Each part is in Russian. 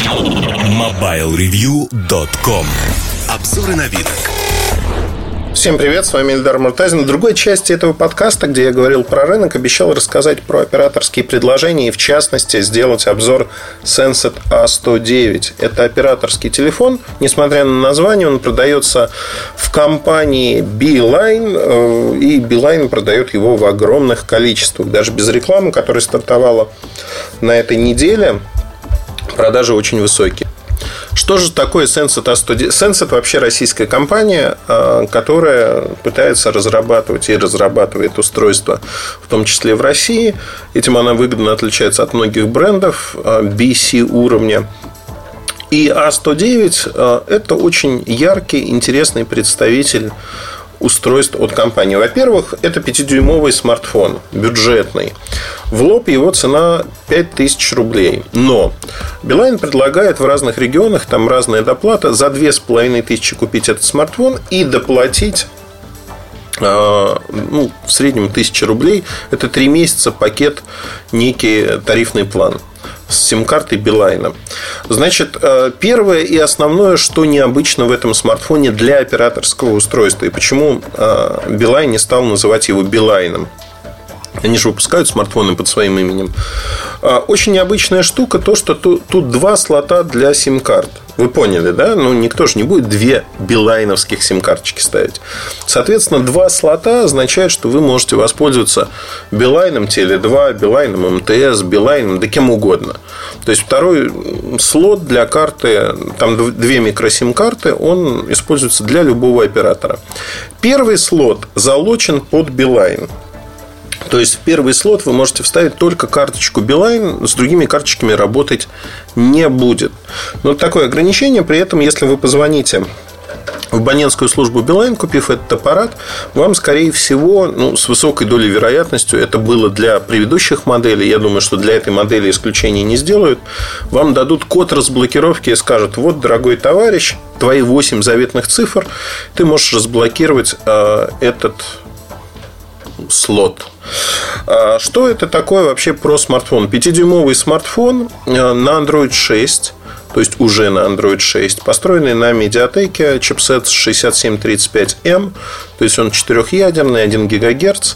MobileReview.com Обзоры на вид. Всем привет, с вами Эльдар Муртазин. В другой части этого подкаста, где я говорил про рынок, обещал рассказать про операторские предложения и, в частности, сделать обзор Senset A109. Это операторский телефон. Несмотря на название, он продается в компании Beeline, э, и Beeline продает его в огромных количествах. Даже без рекламы, которая стартовала на этой неделе, продажи очень высокие. Что же такое Senset A110? Senset вообще российская компания, а, которая пытается разрабатывать и разрабатывает устройства, в том числе в России. Этим она выгодно отличается от многих брендов BC а, уровня. И А109 а, – это очень яркий, интересный представитель устройств от компании. Во-первых, это 5-дюймовый смартфон, бюджетный. В лоб его цена 5000 рублей. Но Билайн предлагает в разных регионах, там разная доплата, за 2500 купить этот смартфон и доплатить а, ну, в среднем 1000 рублей. Это 3 месяца пакет, некий тарифный план с сим-картой Билайна. Значит, э, первое и основное, что необычно в этом смартфоне для операторского устройства, и почему э, Билайн не стал называть его Билайном. Они же выпускают смартфоны под своим именем. А, очень необычная штука то, что тут два слота для сим-карт. Вы поняли, да? Ну, никто же не будет две билайновских сим-карточки ставить. Соответственно, два слота означает, что вы можете воспользоваться Билайном Теле2, Билайном МТС, Билайном, да кем угодно. То есть, второй слот для карты, там две микросим-карты, он используется для любого оператора. Первый слот залочен под Билайн. То есть в первый слот вы можете вставить только карточку Билайн, с другими карточками работать не будет. Но такое ограничение, при этом, если вы позвоните в абонентскую службу Билайн, купив этот аппарат, вам, скорее всего, ну, с высокой долей вероятностью, это было для предыдущих моделей, я думаю, что для этой модели исключения не сделают, вам дадут код разблокировки и скажут, вот, дорогой товарищ, твои 8 заветных цифр, ты можешь разблокировать э, этот слот. А что это такое вообще про смартфон? 5-дюймовый смартфон э, на Android 6 то есть уже на Android 6, построенный на медиатеке чипсет 6735M, то есть он четырехъядерный, 1 ГГц.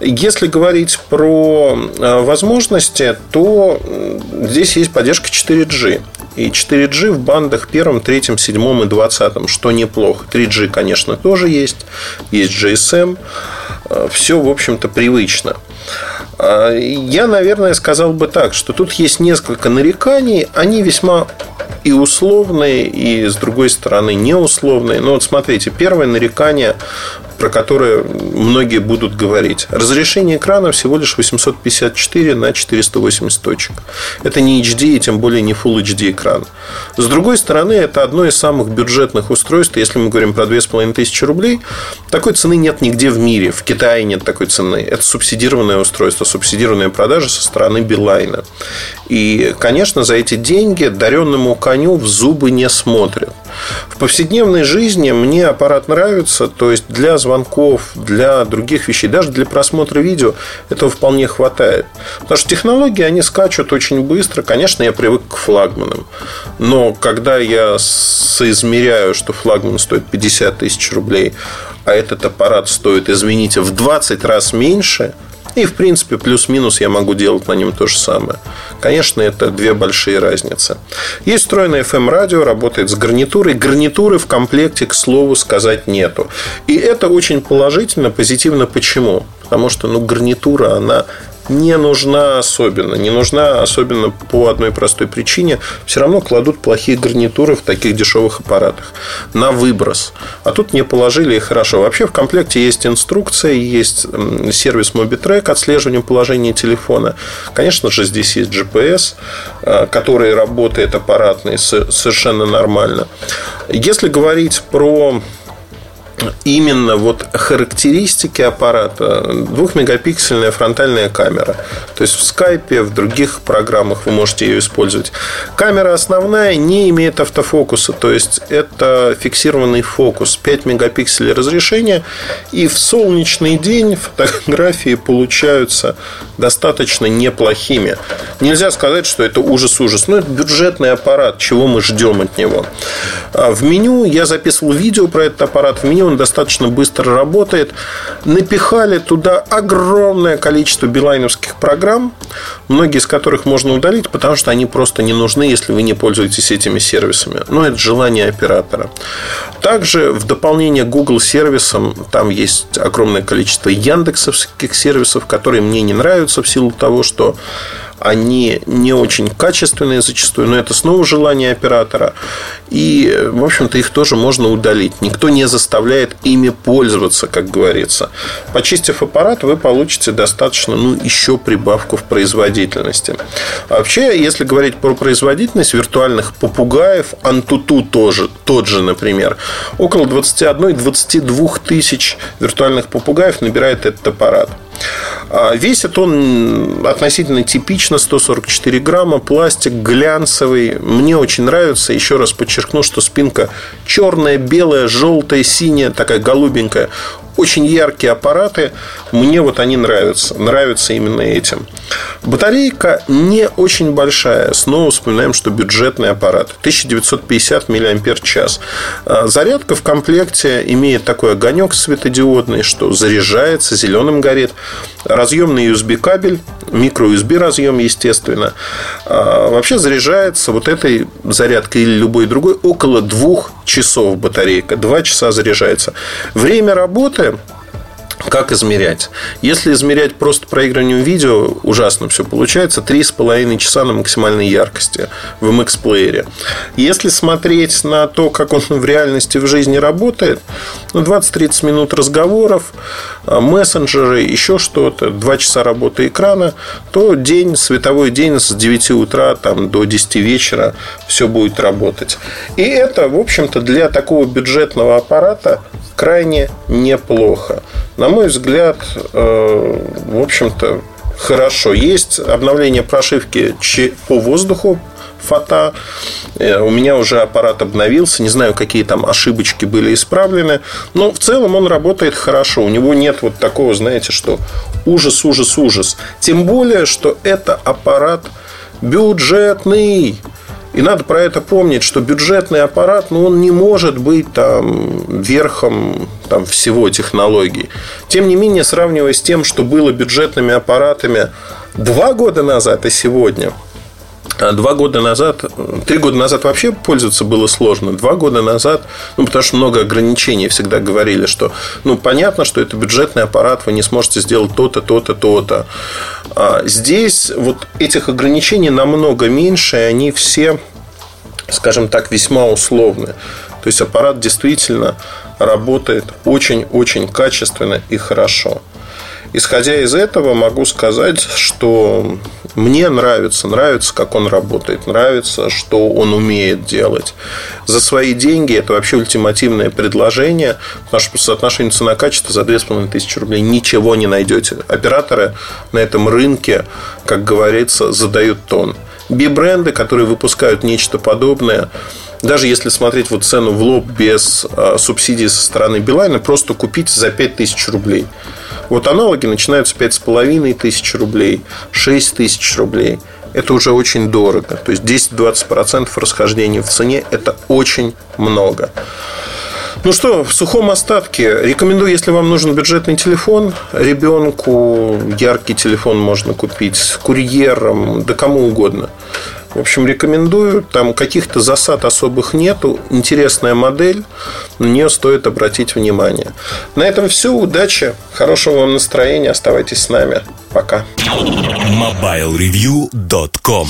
Если говорить про э, возможности, то здесь есть поддержка 4G. И 4G в бандах первом, третьем, седьмом и двадцатом, что неплохо. 3G, конечно, тоже есть. Есть GSM. Э, Все, в общем-то, привычно. Э, я, наверное, сказал бы так, что тут есть несколько нареканий. Они весьма и условные, и с другой стороны неусловные. Но вот смотрите, первое нарекание про которое многие будут говорить. Разрешение экрана всего лишь 854 на 480 точек. Это не HD и тем более не Full HD экран. С другой стороны, это одно из самых бюджетных устройств. Если мы говорим про 2500 рублей, такой цены нет нигде в мире. В Китае нет такой цены. Это субсидированное устройство, субсидированная продажа со стороны Билайна. И, конечно, за эти деньги даренному коню в зубы не смотрят. В повседневной жизни мне аппарат нравится, то есть для звонков, для других вещей, даже для просмотра видео этого вполне хватает. Потому что технологии, они скачут очень быстро. Конечно, я привык к флагманам. Но когда я соизмеряю, что флагман стоит 50 тысяч рублей, а этот аппарат стоит, извините, в 20 раз меньше – и, в принципе, плюс-минус я могу делать на нем то же самое. Конечно, это две большие разницы. Есть встроенное FM-радио, работает с гарнитурой. Гарнитуры в комплекте, к слову, сказать нету. И это очень положительно, позитивно. Почему? Потому что ну, гарнитура, она не нужна особенно. Не нужна особенно по одной простой причине. Все равно кладут плохие гарнитуры в таких дешевых аппаратах на выброс. А тут не положили и хорошо. Вообще в комплекте есть инструкция, есть сервис MobiTrack отслеживания положения телефона. Конечно же, здесь есть GPS, э, который работает аппаратный совершенно нормально. Если говорить про именно вот характеристики аппарата. Двухмегапиксельная фронтальная камера. То есть в скайпе, в других программах вы можете ее использовать. Камера основная не имеет автофокуса. То есть это фиксированный фокус. 5 мегапикселей разрешения. И в солнечный день фотографии получаются достаточно неплохими. Нельзя сказать, что это ужас-ужас. Но это бюджетный аппарат. Чего мы ждем от него? А в меню я записывал видео про этот аппарат. В меню он достаточно быстро работает. Напихали туда огромное количество билайновских программ, многие из которых можно удалить, потому что они просто не нужны, если вы не пользуетесь этими сервисами. Но это желание оператора. Также в дополнение Google сервисам там есть огромное количество яндексовских сервисов, которые мне не нравятся в силу того, что они не очень качественные зачастую, но это снова желание оператора. И, в общем-то, их тоже можно удалить. Никто не заставляет ими пользоваться, как говорится. Почистив аппарат, вы получите достаточно, ну, еще прибавку в производительности. А вообще, если говорить про производительность виртуальных попугаев, Антуту тоже, тот же, например, около 21-22 тысяч виртуальных попугаев набирает этот аппарат. А весит он относительно типично 144 грамма, пластик глянцевый. Мне очень нравится. Еще раз подчеркну, что спинка черная, белая, желтая, синяя, такая голубенькая очень яркие аппараты. Мне вот они нравятся. Нравятся именно этим. Батарейка не очень большая. Снова вспоминаем, что бюджетный аппарат. 1950 мАч. Зарядка в комплекте имеет такой огонек светодиодный, что заряжается, зеленым горит. Разъемный USB кабель, микро USB разъем, естественно. А, вообще заряжается вот этой зарядкой или любой другой около двух часов батарейка. Два часа заряжается. Время работы как измерять? Если измерять просто проигрыванием видео, ужасно все получается. 3,5 часа на максимальной яркости в MX-плеере. Если смотреть на то, как он в реальности в жизни работает, ну, 20-30 минут разговоров, а, мессенджеры, еще что-то, 2 часа работы экрана, то день, световой день с 9 утра там, до 10 вечера все будет работать. И это, в общем-то, для такого бюджетного аппарата крайне неплохо. На мой взгляд, э, в общем-то, хорошо. Есть обновление прошивки по воздуху фото. Э, у меня уже аппарат обновился. Не знаю, какие там ошибочки были исправлены. Но в целом он работает хорошо. У него нет вот такого, знаете, что ужас, ужас, ужас. Тем более, что это аппарат бюджетный. И надо про это помнить, что бюджетный аппарат, ну, он не может быть там верхом там, всего технологий. Тем не менее, сравнивая с тем, что было бюджетными аппаратами два года назад и сегодня – два года назад, три года назад вообще пользоваться было сложно. Два года назад, ну, потому что много ограничений всегда говорили, что, ну, понятно, что это бюджетный аппарат, вы не сможете сделать то-то, то-то, то-то. А здесь вот этих ограничений намного меньше, и они все, скажем так, весьма условны. То есть аппарат действительно работает очень-очень качественно и хорошо. Исходя из этого, могу сказать, что мне нравится, нравится, как он работает, нравится, что он умеет делать. За свои деньги это вообще ультимативное предложение, потому что по цена-качество за 2500 рублей ничего не найдете. Операторы на этом рынке, как говорится, задают тон. Би-бренды, которые выпускают нечто подобное, даже если смотреть вот цену в лоб без а, субсидий со стороны Билайна, просто купить за 5000 рублей. Вот аналоги начинаются 5,5 тысяч рублей, 6 тысяч рублей. Это уже очень дорого. То есть 10-20% расхождения в цене – это очень много. Ну что, в сухом остатке рекомендую, если вам нужен бюджетный телефон, ребенку яркий телефон можно купить, курьером, да кому угодно. В общем, рекомендую. Там каких-то засад особых нету. Интересная модель. На нее стоит обратить внимание. На этом все. Удачи. Хорошего вам настроения. Оставайтесь с нами. Пока. MobileReview.com